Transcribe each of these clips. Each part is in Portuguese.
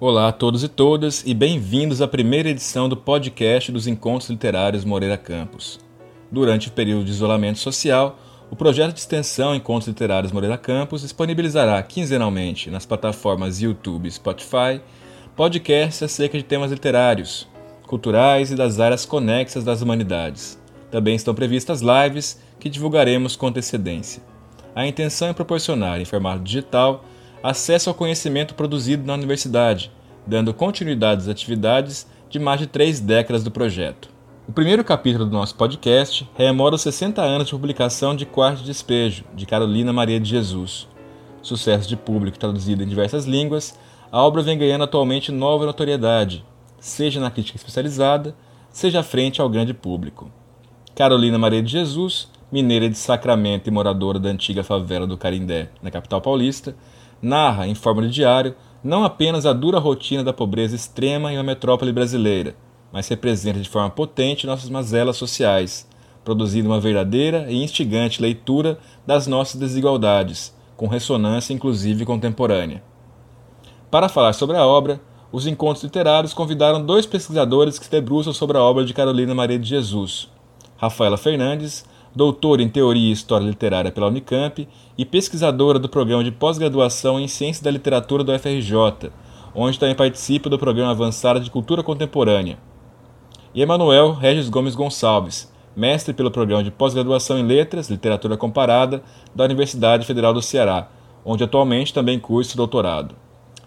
Olá a todos e todas e bem-vindos à primeira edição do podcast dos Encontros Literários Moreira Campos. Durante o período de isolamento social, o projeto de extensão Encontros Literários Moreira Campos disponibilizará quinzenalmente nas plataformas YouTube e Spotify podcasts acerca de temas literários, culturais e das áreas conexas das humanidades. Também estão previstas lives que divulgaremos com antecedência. A intenção é proporcionar, em formato digital, acesso ao conhecimento produzido na universidade, dando continuidade às atividades de mais de três décadas do projeto. O primeiro capítulo do nosso podcast rememora os 60 anos de publicação de Quarto de Despejo, de Carolina Maria de Jesus. Sucesso de público traduzido em diversas línguas, a obra vem ganhando atualmente nova notoriedade, seja na crítica especializada, seja frente ao grande público. Carolina Maria de Jesus, mineira de Sacramento e moradora da antiga favela do Carindé, na capital paulista, narra, em forma de diário, não apenas a dura rotina da pobreza extrema em uma metrópole brasileira, mas representa de forma potente nossas mazelas sociais, produzindo uma verdadeira e instigante leitura das nossas desigualdades, com ressonância inclusive contemporânea. Para falar sobre a obra, os encontros literários convidaram dois pesquisadores que se debruçam sobre a obra de Carolina Maria de Jesus, Rafaela Fernandes doutora em Teoria e História Literária pela Unicamp e pesquisadora do programa de pós-graduação em Ciência da Literatura do FRJ, onde também participa do programa avançado de Cultura Contemporânea. E Emanuel Regis Gomes Gonçalves, mestre pelo programa de pós-graduação em Letras, Literatura Comparada da Universidade Federal do Ceará, onde atualmente também cursa doutorado.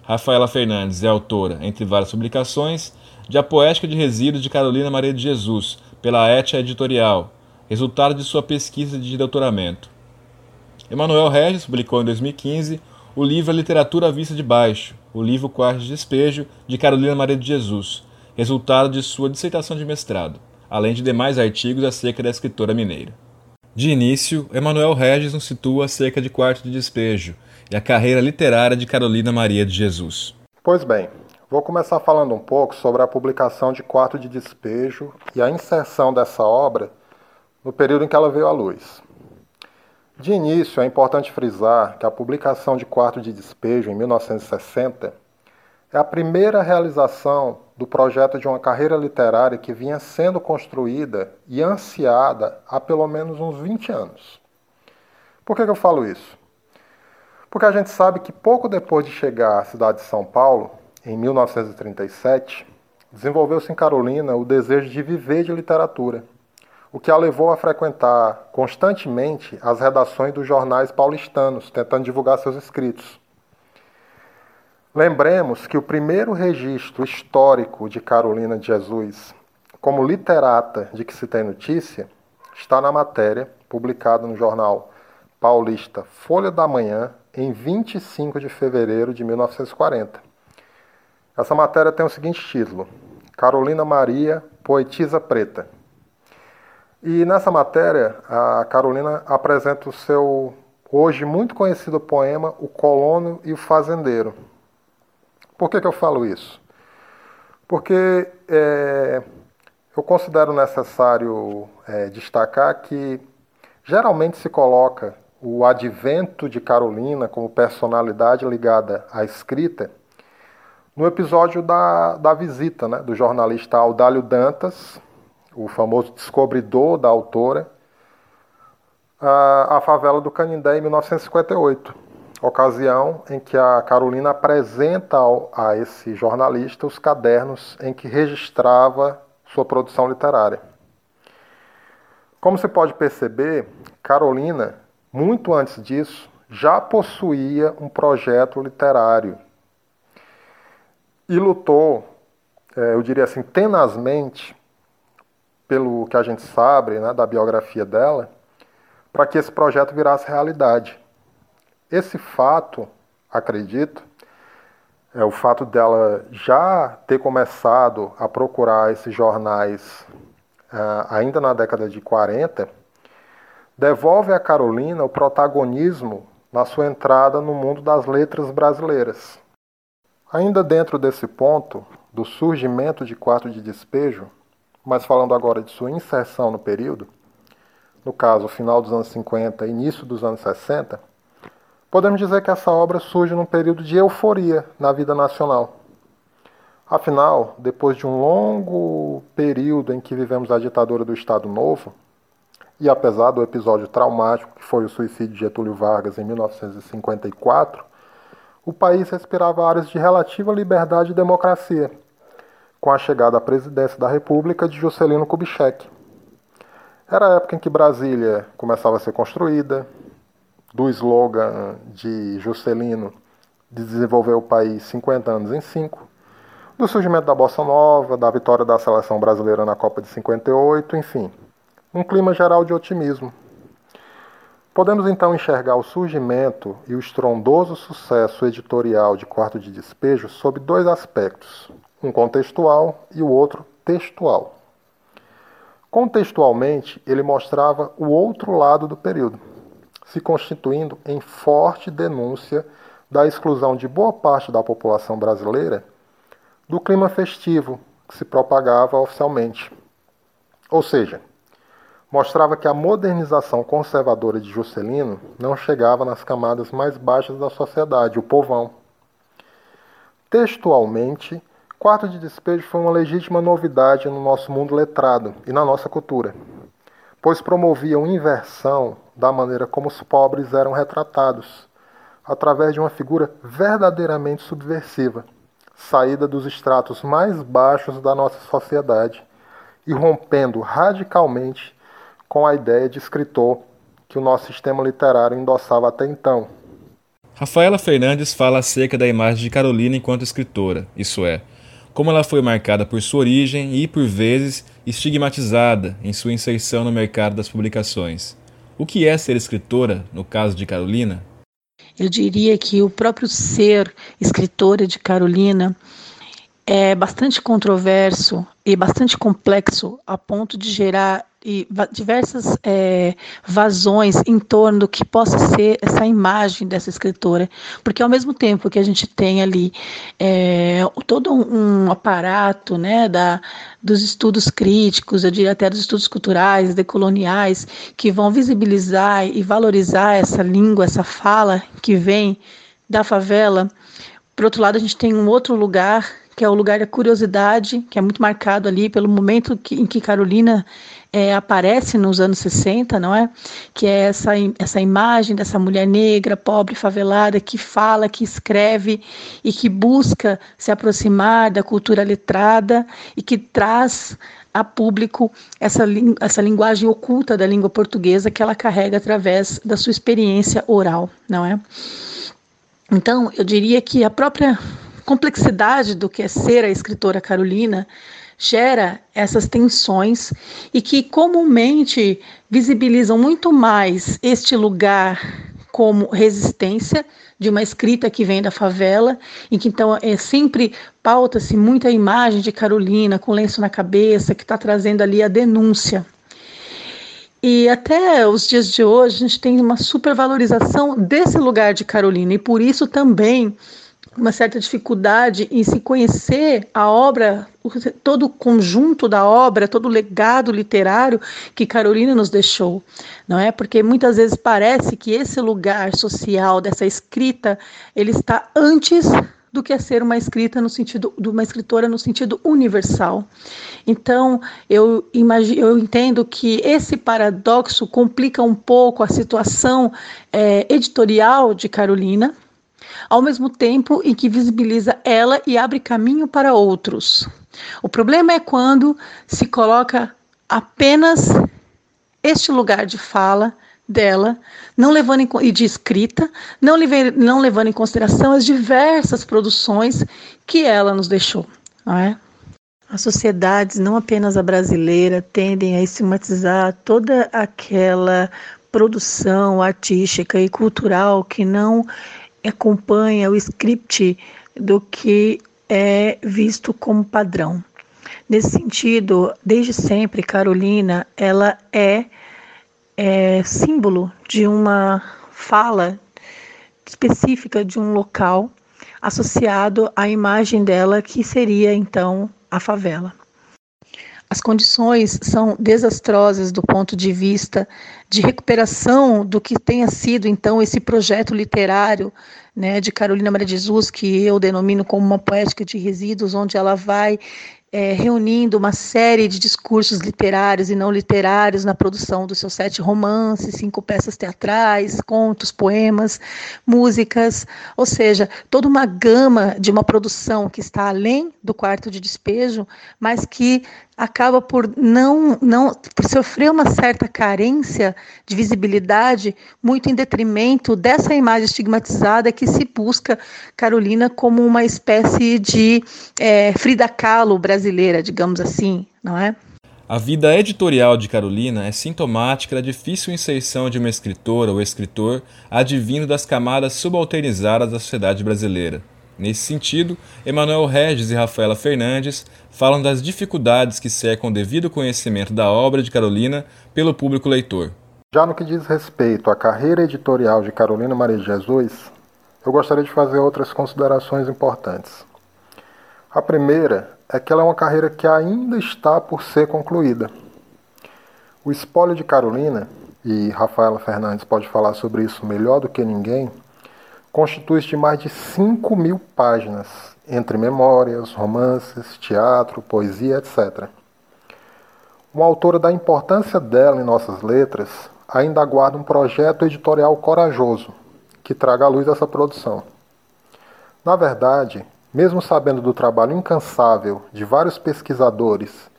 Rafaela Fernandes é autora, entre várias publicações, de A Poética de Resíduos de Carolina Maria de Jesus, pela Etia Editorial, resultado de sua pesquisa de doutoramento. Emanuel Regis publicou em 2015 o livro A Literatura à Vista de Baixo, o livro Quarto de Despejo, de Carolina Maria de Jesus, resultado de sua dissertação de mestrado, além de demais artigos acerca da escritora mineira. De início, Emanuel Regis nos situa acerca de Quarto de Despejo e a carreira literária de Carolina Maria de Jesus. Pois bem, vou começar falando um pouco sobre a publicação de Quarto de Despejo e a inserção dessa obra no período em que ela veio à luz. De início, é importante frisar que a publicação de Quarto de Despejo, em 1960, é a primeira realização do projeto de uma carreira literária que vinha sendo construída e ansiada há pelo menos uns 20 anos. Por que, eu falo isso? Porque a gente sabe que pouco depois de chegar à cidade de São Paulo, em 1937, desenvolveu-se em Carolina o desejo de viver de literatura o que a levou a frequentar constantemente as redações dos jornais paulistanos, tentando divulgar seus escritos. Lembremos que o primeiro registro histórico de Carolina de Jesus como literata de que se tem notícia está na matéria publicada no jornal paulista Folha da Manhã em 25 de fevereiro de 1940. Essa matéria tem o seguinte título: Carolina Maria, poetisa preta. E nessa matéria, a Carolina apresenta o seu hoje muito conhecido poema O Colono e o Fazendeiro. Por que, que eu falo isso? Porque é, eu considero necessário é, destacar que geralmente se coloca o advento de Carolina como personalidade ligada à escrita no episódio da, da visita né, do jornalista Audálio Dantas, o famoso descobridor da autora, a, a favela do Canindé em 1958, ocasião em que a Carolina apresenta ao, a esse jornalista os cadernos em que registrava sua produção literária. Como se pode perceber, Carolina, muito antes disso, já possuía um projeto literário e lutou, é, eu diria assim, tenazmente pelo que a gente sabe né, da biografia dela, para que esse projeto virasse realidade. Esse fato, acredito, é o fato dela já ter começado a procurar esses jornais uh, ainda na década de 40, devolve a Carolina o protagonismo na sua entrada no mundo das letras brasileiras. Ainda dentro desse ponto, do surgimento de quarto de despejo, mas falando agora de sua inserção no período, no caso, final dos anos 50 início dos anos 60, podemos dizer que essa obra surge num período de euforia na vida nacional. Afinal, depois de um longo período em que vivemos a ditadura do Estado Novo, e apesar do episódio traumático que foi o suicídio de Getúlio Vargas em 1954, o país respirava áreas de relativa liberdade e democracia, com a chegada à presidência da República de Juscelino Kubitschek. Era a época em que Brasília começava a ser construída, do slogan de Juscelino de desenvolver o país 50 anos em 5, do surgimento da Bossa Nova, da vitória da seleção brasileira na Copa de 58, enfim, um clima geral de otimismo. Podemos então enxergar o surgimento e o estrondoso sucesso editorial de Quarto de Despejo sob dois aspectos, um contextual e o outro textual. Contextualmente, ele mostrava o outro lado do período, se constituindo em forte denúncia da exclusão de boa parte da população brasileira do clima festivo que se propagava oficialmente. Ou seja, mostrava que a modernização conservadora de Juscelino não chegava nas camadas mais baixas da sociedade, o povão. Textualmente, Quarto de Despejo foi uma legítima novidade no nosso mundo letrado e na nossa cultura, pois promovia uma inversão da maneira como os pobres eram retratados, através de uma figura verdadeiramente subversiva saída dos estratos mais baixos da nossa sociedade e rompendo radicalmente com a ideia de escritor que o nosso sistema literário endossava até então. Rafaela Fernandes fala acerca da imagem de Carolina enquanto escritora, isso é, como ela foi marcada por sua origem e, por vezes, estigmatizada em sua inserção no mercado das publicações. O que é ser escritora, no caso de Carolina? Eu diria que o próprio ser escritora de Carolina é bastante controverso e bastante complexo a ponto de gerar e diversas é, vazões em torno do que possa ser essa imagem dessa escritora, porque ao mesmo tempo que a gente tem ali é, todo um, um, aparato né, da, dos estudos críticos, eu diria até dos estudos culturais, decoloniais, que vão visibilizar e valorizar essa língua, essa fala que vem da favela, por outro lado, a gente tem um outro lugar que é o lugar da curiosidade, que é muito marcado ali pelo momento que, em que Carolina é, aparece nos anos 60, não é? Que é essa, essa imagem dessa mulher negra, pobre, favelada, que fala, que escreve e que busca se aproximar da cultura letrada e que traz a público essa, essa linguagem oculta da língua portuguesa que ela carrega através da sua experiência oral, não é? Então, eu diria que a própria complexidade do que é ser a escritora Carolina gera essas tensões e que comumente visibilizam muito mais este lugar como resistência de uma escrita que vem da favela, e que então é sempre pauta-se muita imagem de Carolina com lenço na cabeça, que está trazendo ali a denúncia. E até os dias de hoje a gente tem uma supervalorização desse lugar de Carolina, e por isso também uma certa dificuldade em se conhecer a obra, todo o conjunto da obra, todo o legado literário que Carolina nos deixou, não é? Porque muitas vezes parece que esse lugar social dessa escrita, ele está antes do que é ser uma escrita no sentido de uma escritora no sentido universal. Então, eu imagino, eu entendo que esse paradoxo complica um pouco a situação é, editorial de Carolina, ao mesmo tempo em que visibiliza ela e abre caminho para outros. O problema é quando se coloca apenas este lugar de fala dela, não levando em, e de escrita, não, não levando em consideração as diversas produções que ela nos deixou. Não é? As sociedades, não apenas a brasileira, tendem a estigmatizar toda aquela produção artística e cultural que não acompanha o script do que é visto como padrão. Nesse sentido, desde sempre, Carolina, ela é, é símbolo de uma fala específica de um local associado à imagem dela, que seria então a favela. As condições são desastrosas do ponto de vista de recuperação do que tenha sido então esse projeto literário né, de Carolina Maria de Jesus, que eu denomino como uma poética de resíduos, onde ela vai é, reunindo uma série de discursos literários e não literários na produção dos seus sete romances, cinco peças teatrais, contos, poemas, músicas, ou seja, toda uma gama de uma produção que está além do quarto de despejo, mas que acaba por não, não por sofrer uma certa carência de visibilidade, muito em detrimento dessa imagem estigmatizada que se busca Carolina como uma espécie de é, Frida Kahlo brasileira, digamos assim, não é? A vida editorial de Carolina é sintomática da difícil inserção de uma escritora ou escritor advindo das camadas subalternizadas da sociedade brasileira. Nesse sentido, Emanuel Regis e Rafaela Fernandes falam das dificuldades que cercam o devido conhecimento da obra de Carolina pelo público leitor. Já no que diz respeito à carreira editorial de Carolina Maria de Jesus, eu gostaria de fazer outras considerações importantes. A primeira é que ela é uma carreira que ainda está por ser concluída. O espólio de Carolina, e Rafaela Fernandes pode falar sobre isso melhor do que ninguém, constitui-se de mais de 5 mil páginas, entre memórias, romances, teatro, poesia, etc. Uma autora da importância dela em nossas letras ainda aguarda um projeto editorial corajoso que traga à luz essa produção. Na verdade, mesmo sabendo do trabalho incansável de vários pesquisadores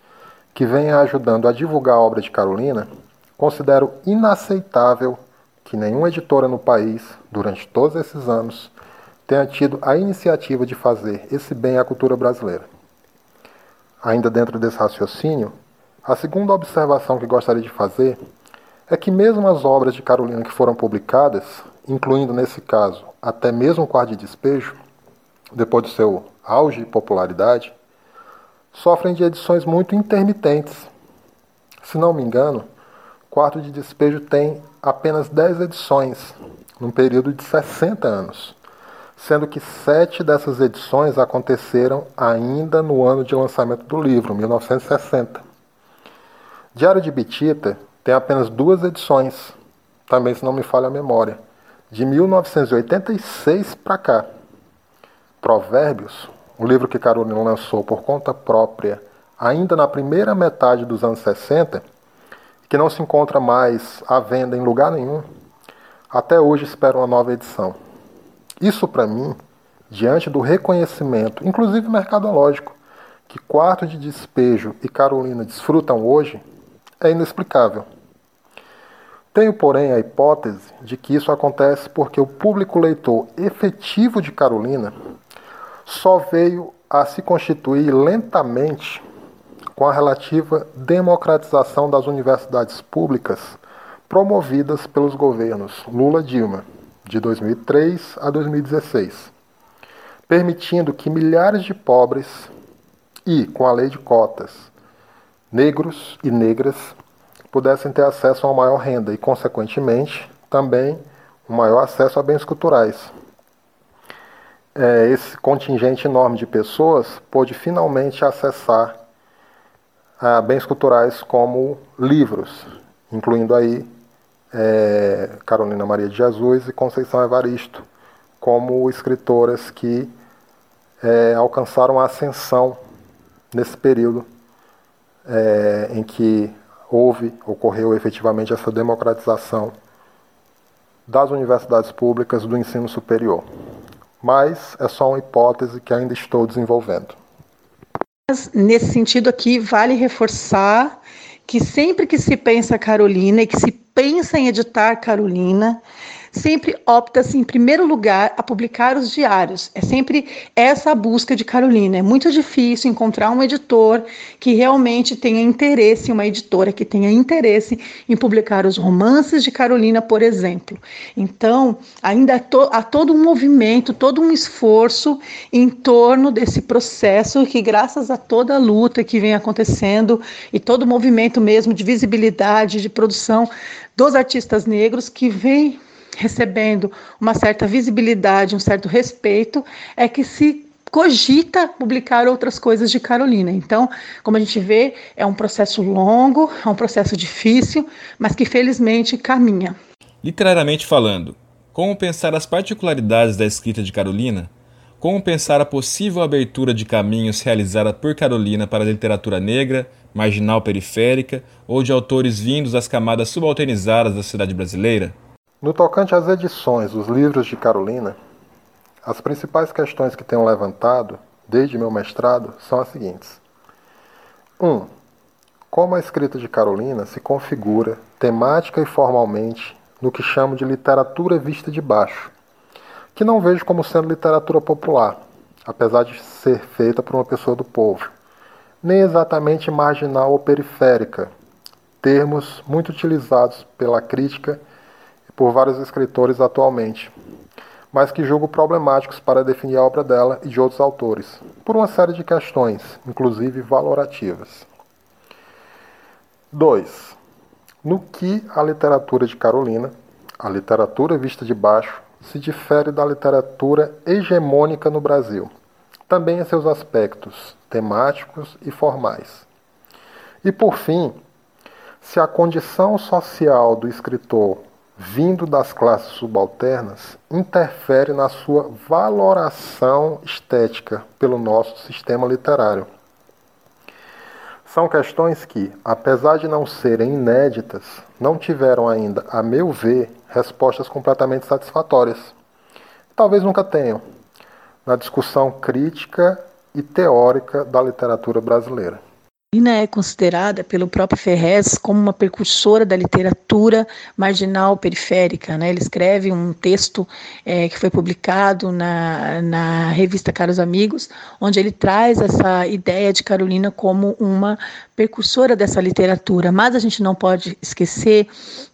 que vêm ajudando a divulgar a obra de Carolina, considero inaceitável que nenhuma editora no país, durante todos esses anos, tenha tido a iniciativa de fazer esse bem à cultura brasileira. Ainda dentro desse raciocínio, a segunda observação que gostaria de fazer é que mesmo as obras de Carolina que foram publicadas, incluindo nesse caso até mesmo o Quarto de Despejo, depois do seu auge e popularidade, sofrem de edições muito intermitentes. Se não me engano, Quarto de Despejo tem apenas 10 edições, num período de 60 anos, sendo que sete dessas edições aconteceram ainda no ano de lançamento do livro, 1960. Diário de Bitita tem apenas duas edições, também se não me falha a memória, de 1986 para cá. Provérbios, o livro que Carolina lançou por conta própria ainda na primeira metade dos anos 60, que não se encontra mais à venda em lugar nenhum, até hoje espero uma nova edição. Isso para mim, diante do reconhecimento, inclusive mercadológico, que Quarto de Despejo e Carolina desfrutam hoje, é inexplicável. Tenho, porém, a hipótese de que isso acontece porque o público leitor efetivo de Carolina só veio a se constituir lentamente com a relativa democratização das universidades públicas promovidas pelos governos Lula-Dilma, de 2003 a 2016, permitindo que milhares de pobres e, com a lei de cotas, negros e negras pudessem ter acesso a uma maior renda e, consequentemente, também um maior acesso a bens culturais. É, esse contingente enorme de pessoas pôde finalmente acessar a bens culturais como livros, incluindo aí é, Carolina Maria de Jesus e Conceição Evaristo, como escritoras que é, alcançaram a ascensão nesse período é, em que houve, ocorreu efetivamente essa democratização das universidades públicas do ensino superior. Mas é só uma hipótese que ainda estou desenvolvendo. Nesse sentido aqui, vale reforçar que sempre que se pensa Carolina e que se pensa em editar Carolina, sempre opta-se, em primeiro lugar, a publicar os diários. É sempre essa a busca de Carolina. É muito difícil encontrar um editor que realmente tenha interesse, uma editora que tenha interesse em publicar os romances de Carolina, por exemplo. Então, ainda há todo um movimento, todo um esforço em torno desse processo que, graças a toda a luta que vem acontecendo e todo o movimento mesmo de visibilidade, de produção dos artistas negros, que vem recebendo uma certa visibilidade, um certo respeito, é que se cogita publicar outras coisas de Carolina. Então, como a gente vê, é um processo longo, é um processo difícil, mas que felizmente caminha. Literariamente falando, como pensar as particularidades da escrita de Carolina? Como pensar a possível abertura de caminhos realizada por Carolina para a literatura negra, marginal periférica ou de autores vindos das camadas subalternizadas da cidade brasileira? No tocante às edições dos livros de Carolina, as principais questões que tenho levantado desde meu mestrado são as seguintes: 1. Um, como a escrita de Carolina se configura temática e formalmente no que chamo de literatura vista de baixo, que não vejo como sendo literatura popular, apesar de ser feita por uma pessoa do povo, nem exatamente marginal ou periférica, termos muito utilizados pela crítica por vários escritores atualmente, mas que julgo problemáticos para definir a obra dela e de outros autores, por uma série de questões, inclusive valorativas. 2. No que a literatura de Carolina, a literatura vista de baixo, se difere da literatura hegemônica no Brasil, também em seus aspectos temáticos e formais. E por fim, se a condição social do escritor vindo das classes subalternas interfere na sua valoração estética pelo nosso sistema literário. São questões que, apesar de não serem inéditas, não tiveram ainda, a meu ver, respostas completamente satisfatórias. Talvez nunca tenham, na discussão crítica e teórica da literatura brasileira. Carolina é considerada pelo próprio Ferrez como uma precursora da literatura marginal periférica. Né? Ele escreve um texto é, que foi publicado na, na revista Caros Amigos, onde ele traz essa ideia de Carolina como uma precursora dessa literatura, mas a gente não pode esquecer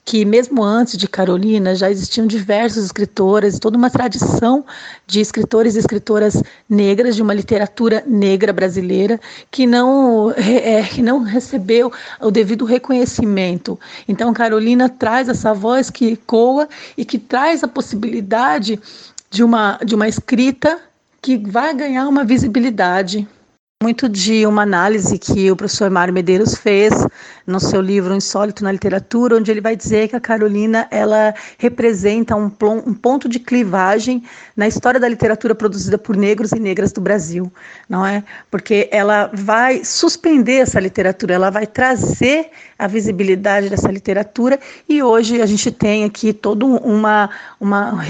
que mesmo antes de Carolina já existiam diversos escritoras, toda uma tradição de escritores e escritoras negras de uma literatura negra brasileira que não é, que não recebeu o devido reconhecimento. Então Carolina traz essa voz que ecoa e que traz a possibilidade de uma de uma escrita que vai ganhar uma visibilidade muito de uma análise que o professor Mário Medeiros fez no seu livro Insólito na Literatura, onde ele vai dizer que a Carolina ela representa um, um, ponto de clivagem na história da literatura produzida por negros e negras do Brasil, não é? Porque ela vai suspender essa literatura, ela vai trazer a visibilidade dessa literatura e hoje a gente tem aqui toda uma uma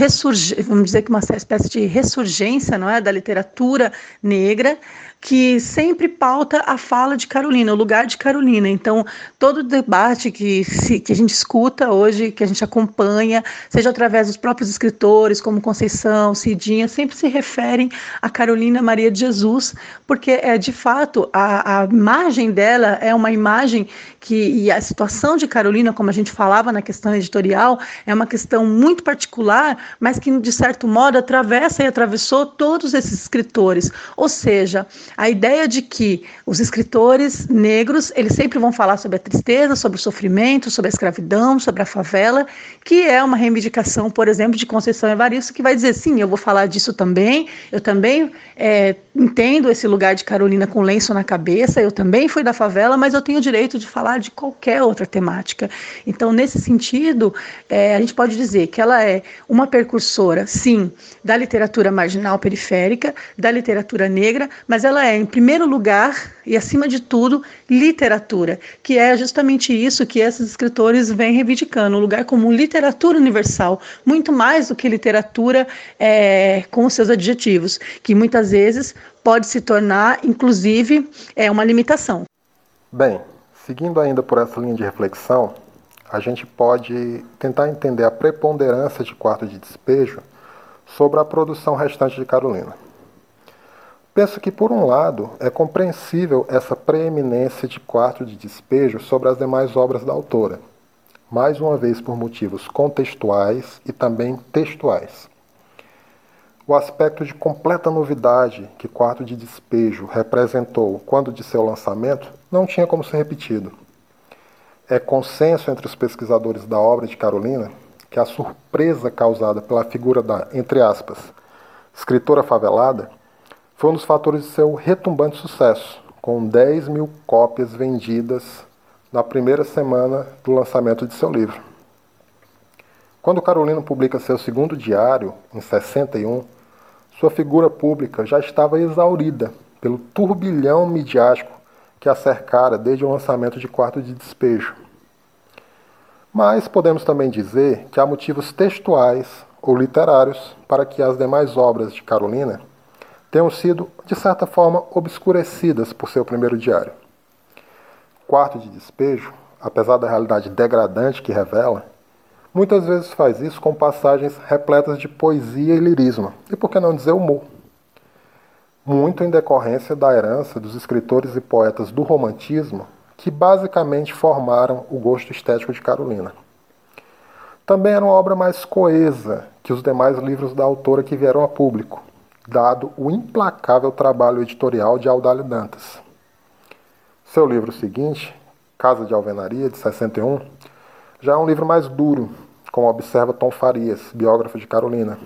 vamos dizer que uma espécie de ressurgência, não é, da literatura negra que sempre pauta a fala de Carolina, o lugar de Carolina. Então, todo debate que, se, que a gente escuta hoje, que a gente acompanha, seja através dos próprios escritores, como Conceição, Cidinha, sempre se referem a Carolina Maria de Jesus, porque é de fato a, a imagem dela é uma imagem que e a situação de Carolina, como a gente falava na questão editorial, é uma questão muito particular, mas que de certo modo atravessa e atravessou todos esses escritores. Ou seja, a ideia de que os escritores negros, eles sempre vão falar sobre a tristeza, sobre o sofrimento, sobre a escravidão, sobre a favela, que é uma reivindicação, por exemplo, de Conceição Evaristo, que vai dizer, sim, eu vou falar disso também, eu também é, entendo esse lugar de Carolina com lenço na cabeça, eu também fui da favela, mas eu tenho o direito de falar de qualquer outra temática. Então, nesse sentido, é, a gente pode dizer que ela é uma precursora, sim, da literatura marginal periférica, da literatura negra, mas ela é, em primeiro lugar e acima de tudo, literatura, que é justamente isso que esses escritores vêm reivindicando, um lugar como literatura universal, muito mais do que literatura é, com seus adjetivos, que muitas vezes pode se tornar, inclusive, é uma limitação. Bem, seguindo ainda por essa linha de reflexão, a gente pode tentar entender a preponderância de quarto de despejo sobre a produção restante de Carolina. Penso que, por um lado, é compreensível essa preeminência de quarto de despejo sobre as demais obras da autora, mais uma vez por motivos contextuais e também textuais. O aspecto de completa novidade que Quarto de Despejo representou quando de seu lançamento não tinha como ser repetido. É consenso entre os pesquisadores da obra de Carolina que a surpresa causada pela figura da, entre aspas, escritora favelada foi um dos fatores de seu retumbante sucesso, com 10 mil cópias vendidas na primeira semana do lançamento de seu livro. Quando Carolina publica seu segundo diário, em 61, sua figura pública já estava exaurida pelo turbilhão midiático que a cercara desde o lançamento de Quarto de Despejo. Mas podemos também dizer que há motivos textuais ou literários para que as demais obras de Carolina tenham sido, de certa forma, obscurecidas por seu primeiro diário. Quarto de Despejo, apesar da realidade degradante que revela, muitas vezes faz isso com passagens repletas de poesia e lirismo, e por que não dizer humor muito em decorrência da herança dos escritores e poetas do romantismo que basicamente formaram o gosto estético de Carolina. Também era uma obra mais coesa que os demais livros da autora que vieram a público, dado o implacável trabalho editorial de Audálio Dantas. Seu livro seguinte, Casa de Alvenaria, de 61, já é um livro mais duro, como observa Tom Farias, biógrafo de Carolina,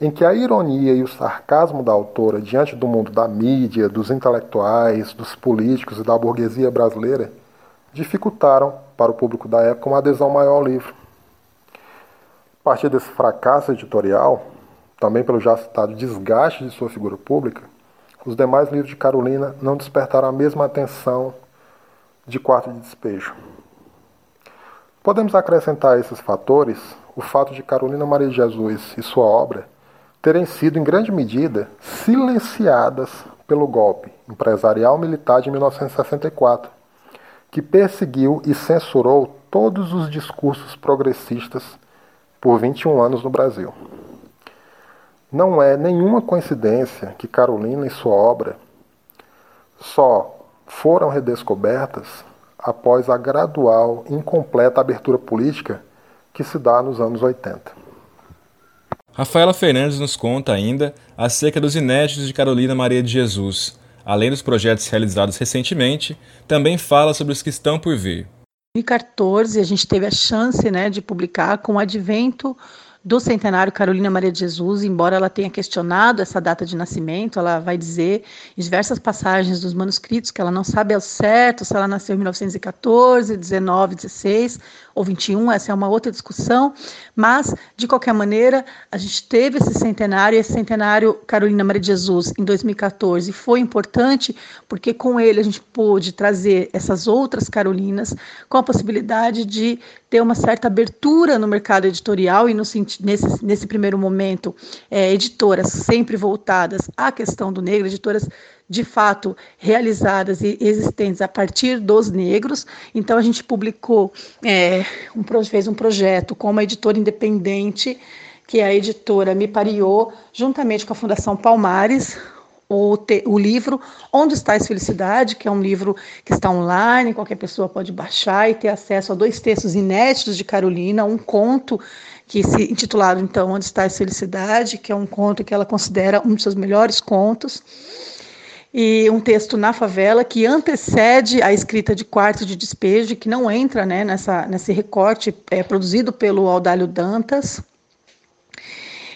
em que a ironia e o sarcasmo da autora diante do mundo da mídia, dos intelectuais, dos políticos e da burguesia brasileira dificultaram para o público da época uma adesão maior ao livro. A partir desse fracasso editorial, também pelo já citado desgaste de sua figura pública, os demais livros de Carolina não despertaram a mesma atenção de quarto de despejo. Podemos acrescentar a esses fatores o fato de Carolina Maria de Jesus e sua obra terem sido, em grande medida, silenciadas pelo golpe empresarial militar de 1964, que perseguiu e censurou todos os discursos progressistas por 21 anos no Brasil. Não é nenhuma coincidência que Carolina e sua obra só foram redescobertas após a gradual e incompleta abertura política que se dá nos anos 80. Rafaela Fernandes nos conta ainda acerca dos inéditos de Carolina Maria de Jesus. Além dos projetos realizados recentemente, também fala sobre os que estão por vir. Em 2014, a gente teve a chance né, de publicar com o advento do centenário Carolina Maria de Jesus, embora ela tenha questionado essa data de nascimento, ela vai dizer em diversas passagens dos manuscritos que ela não sabe ao certo se ela nasceu em 1914, 19, 16 ou 21, essa é uma outra discussão, mas de qualquer maneira, a gente teve esse centenário, esse centenário Carolina Maria de Jesus em 2014 foi importante porque com ele a gente pôde trazer essas outras Carolinas com a possibilidade de ter uma certa abertura no mercado editorial e no, nesse, nesse primeiro momento, é, editoras sempre voltadas à questão do negro, editoras de fato realizadas e existentes a partir dos negros. Então a gente publicou, é, um, fez um projeto com uma editora independente, que é a editora Me Pariou, juntamente com a Fundação Palmares, o, te, o livro Onde Estás Felicidade, que é um livro que está online, qualquer pessoa pode baixar e ter acesso a dois textos inéditos de Carolina, um conto que se intitulado então Onde Estás Felicidade, que é um conto que ela considera um dos seus melhores contos, e um texto na favela que antecede a escrita de quarto de despejo, que não entra né, nessa, nesse recorte é, produzido pelo Audálio Dantas.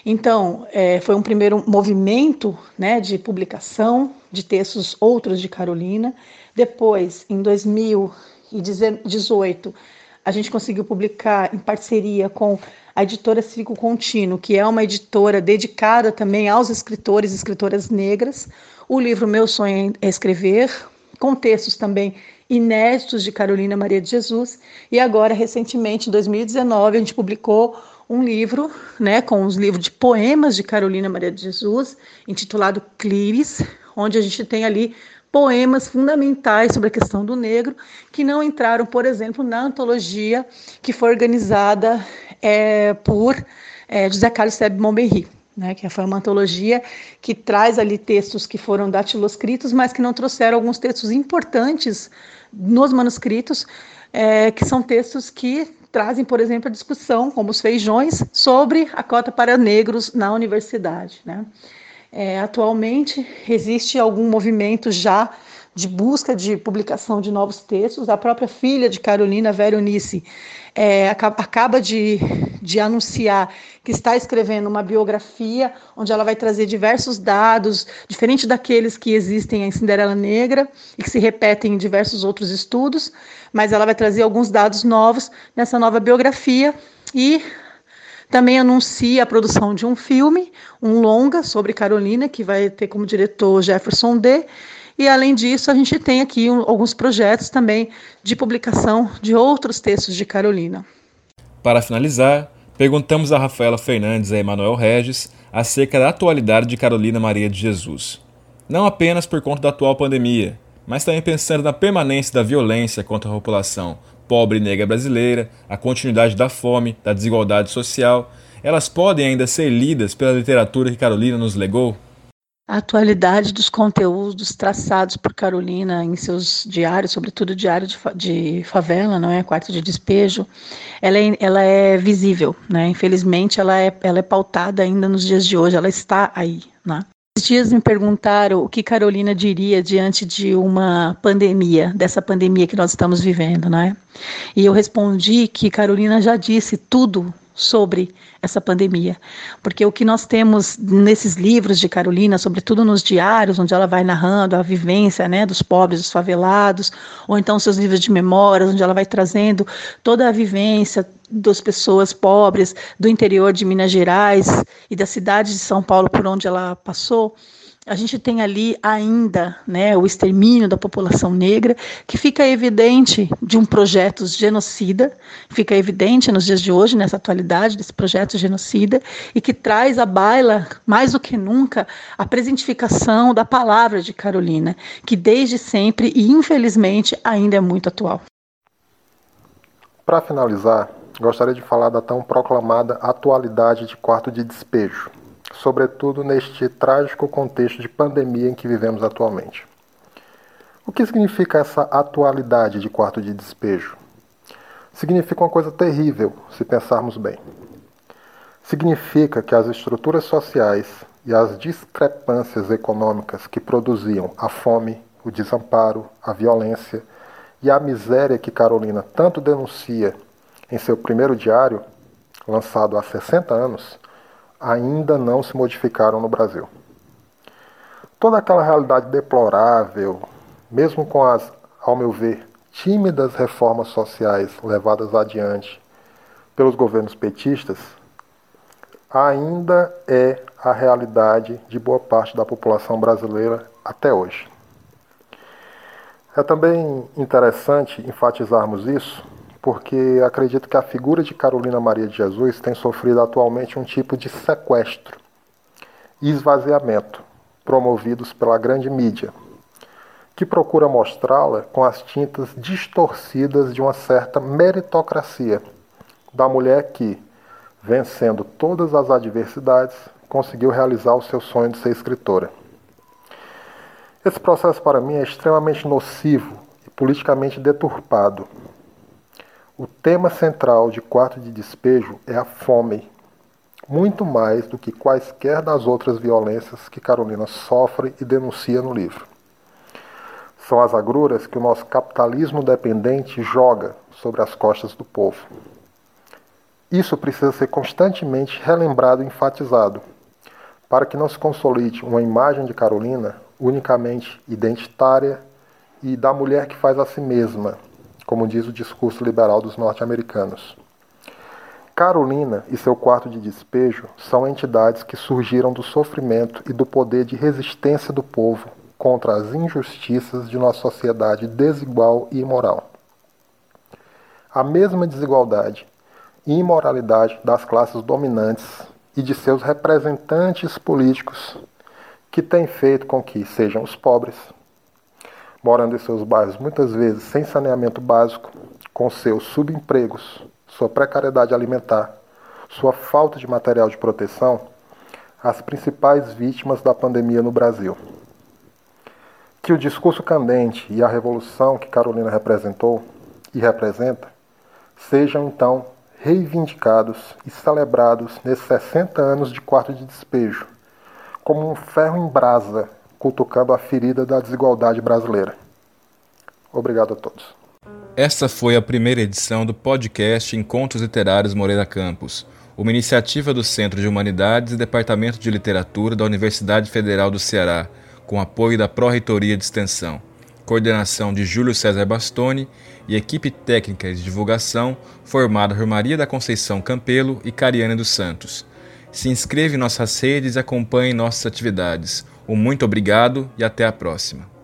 Então, é, foi um primeiro movimento né, de publicação de textos outros de Carolina. Depois, em 2018, a gente conseguiu publicar em parceria com a editora Ciclo Contínuo, que é uma editora dedicada também aos escritores e escritoras negras, o livro Meu Sonho é Escrever, com textos também inéditos de Carolina Maria de Jesus, e agora, recentemente, em 2019, a gente publicou um livro, né, com os livros de poemas de Carolina Maria de Jesus, intitulado Clires, onde a gente tem ali poemas fundamentais sobre a questão do negro que não entraram, por exemplo, na antologia que foi organizada é, por é, José Carlos Seb Monberry. Né, que foi uma antologia que traz ali textos que foram datiloscritos, mas que não trouxeram alguns textos importantes nos manuscritos, é, que são textos que trazem, por exemplo, a discussão, como os feijões, sobre a cota para negros na universidade. Né? É, atualmente existe algum movimento já de busca de publicação de novos textos. A própria filha de Carolina, Veronice, é, acaba de, de anunciar que está escrevendo uma biografia onde ela vai trazer diversos dados, diferente daqueles que existem em Cinderela Negra e que se repetem em diversos outros estudos, mas ela vai trazer alguns dados novos nessa nova biografia e também anuncia a produção de um filme, um longa sobre Carolina, que vai ter como diretor Jefferson D. E além disso, a gente tem aqui um, alguns projetos também de publicação de outros textos de Carolina. Para finalizar, perguntamos a Rafaela Fernandes e a Emanuel Regis acerca da atualidade de Carolina Maria de Jesus. Não apenas por conta da atual pandemia, mas também pensando na permanência da violência contra a população pobre e negra brasileira, a continuidade da fome, da desigualdade social, elas podem ainda ser lidas pela literatura que Carolina nos legou? A atualidade dos conteúdos traçados por Carolina em seus diários, sobretudo diário de, de, favela, não é, quarto de despejo, ela é, ela é visível, né? Infelizmente, ela é, ela é pautada ainda nos dias de hoje, ela está aí, né? Esses dias me perguntaram o que Carolina diria diante de uma pandemia, dessa pandemia que nós estamos vivendo, né? E eu respondi que Carolina já disse tudo sobre essa pandemia. Porque o que nós temos nesses livros de Carolina, sobretudo nos diários, onde ela vai narrando a vivência né, dos pobres, dos favelados, ou então seus livros de memórias, onde ela vai trazendo toda a vivência das pessoas pobres do interior de Minas Gerais e da cidade de São Paulo por onde ela passou a gente tem ali ainda né, o extermínio da população negra, que fica evidente de um projeto genocida, fica evidente nos dias de hoje, nessa atualidade desse projeto genocida, e que traz à baila, mais do que nunca, a presentificação da palavra de Carolina, que desde sempre e infelizmente ainda é muito atual. Para finalizar, gostaria de falar da tão proclamada atualidade de quarto de despejo sobretudo neste trágico contexto de pandemia em que vivemos atualmente. O que significa essa atualidade de quarto de despejo? Significa uma coisa terrível, se pensarmos bem. Significa que as estruturas sociais e as discrepâncias econômicas que produziam a fome, o desamparo, a violência e a miséria que Carolina tanto denuncia em seu primeiro diário, lançado há 60 anos, ainda não se modificaram no Brasil. Toda aquela realidade deplorável, mesmo com as, ao meu ver, tímidas reformas sociais levadas adiante pelos governos petistas, ainda é a realidade de boa parte da população brasileira até hoje. É também interessante enfatizarmos isso porque acredito que a figura de Carolina Maria de Jesus tem sofrido atualmente um tipo de sequestro e esvaziamento promovidos pela grande mídia, que procura mostrá-la com as tintas distorcidas de uma certa meritocracia da mulher que, vencendo todas as adversidades, conseguiu realizar o seu sonho de ser escritora. Esse processo para mim é extremamente nocivo e politicamente deturpado, o tema central de Quarto de Despejo é a fome, muito mais do que quaisquer das outras violências que Carolina sofre e denuncia no livro. São as agruras que o nosso capitalismo dependente joga sobre as costas do povo. Isso precisa ser constantemente relembrado e enfatizado, para que não se consolide uma imagem de Carolina unicamente identitária e da mulher que faz a si mesma, como diz o discurso liberal dos norte-americanos. Carolina e seu quarto de despejo são entidades que surgiram do sofrimento e do poder de resistência do povo contra as injustiças de nossa sociedade desigual e imoral. A mesma desigualdade e imoralidade das classes dominantes e de seus representantes políticos que tem feito com que sejam os pobres, morando em seus bairros muitas vezes sem saneamento básico, com seus subempregos, sua precariedade alimentar, sua falta de material de proteção, as principais vítimas da pandemia no Brasil. Que o discurso candente e a revolução que Carolina representou e representa sejam então reivindicados e celebrados nesses 60 anos de quarto de despejo, como um ferro em brasa cutucando a ferida da desigualdade brasileira. Obrigado a todos. Esta foi a primeira edição do podcast Encontros Literários Moreira Campos, uma iniciativa do Centro de Humanidades e Departamento de Literatura da Universidade Federal do Ceará, com apoio da Pró-Reitoria de Extensão, coordenação de Júlio César Bastoni e equipe técnica de divulgação formada por Maria da Conceição Campelo e Cariane dos Santos. Se inscreva em nossas redes e acompanhe nossas atividades. Um muito obrigado e até a próxima.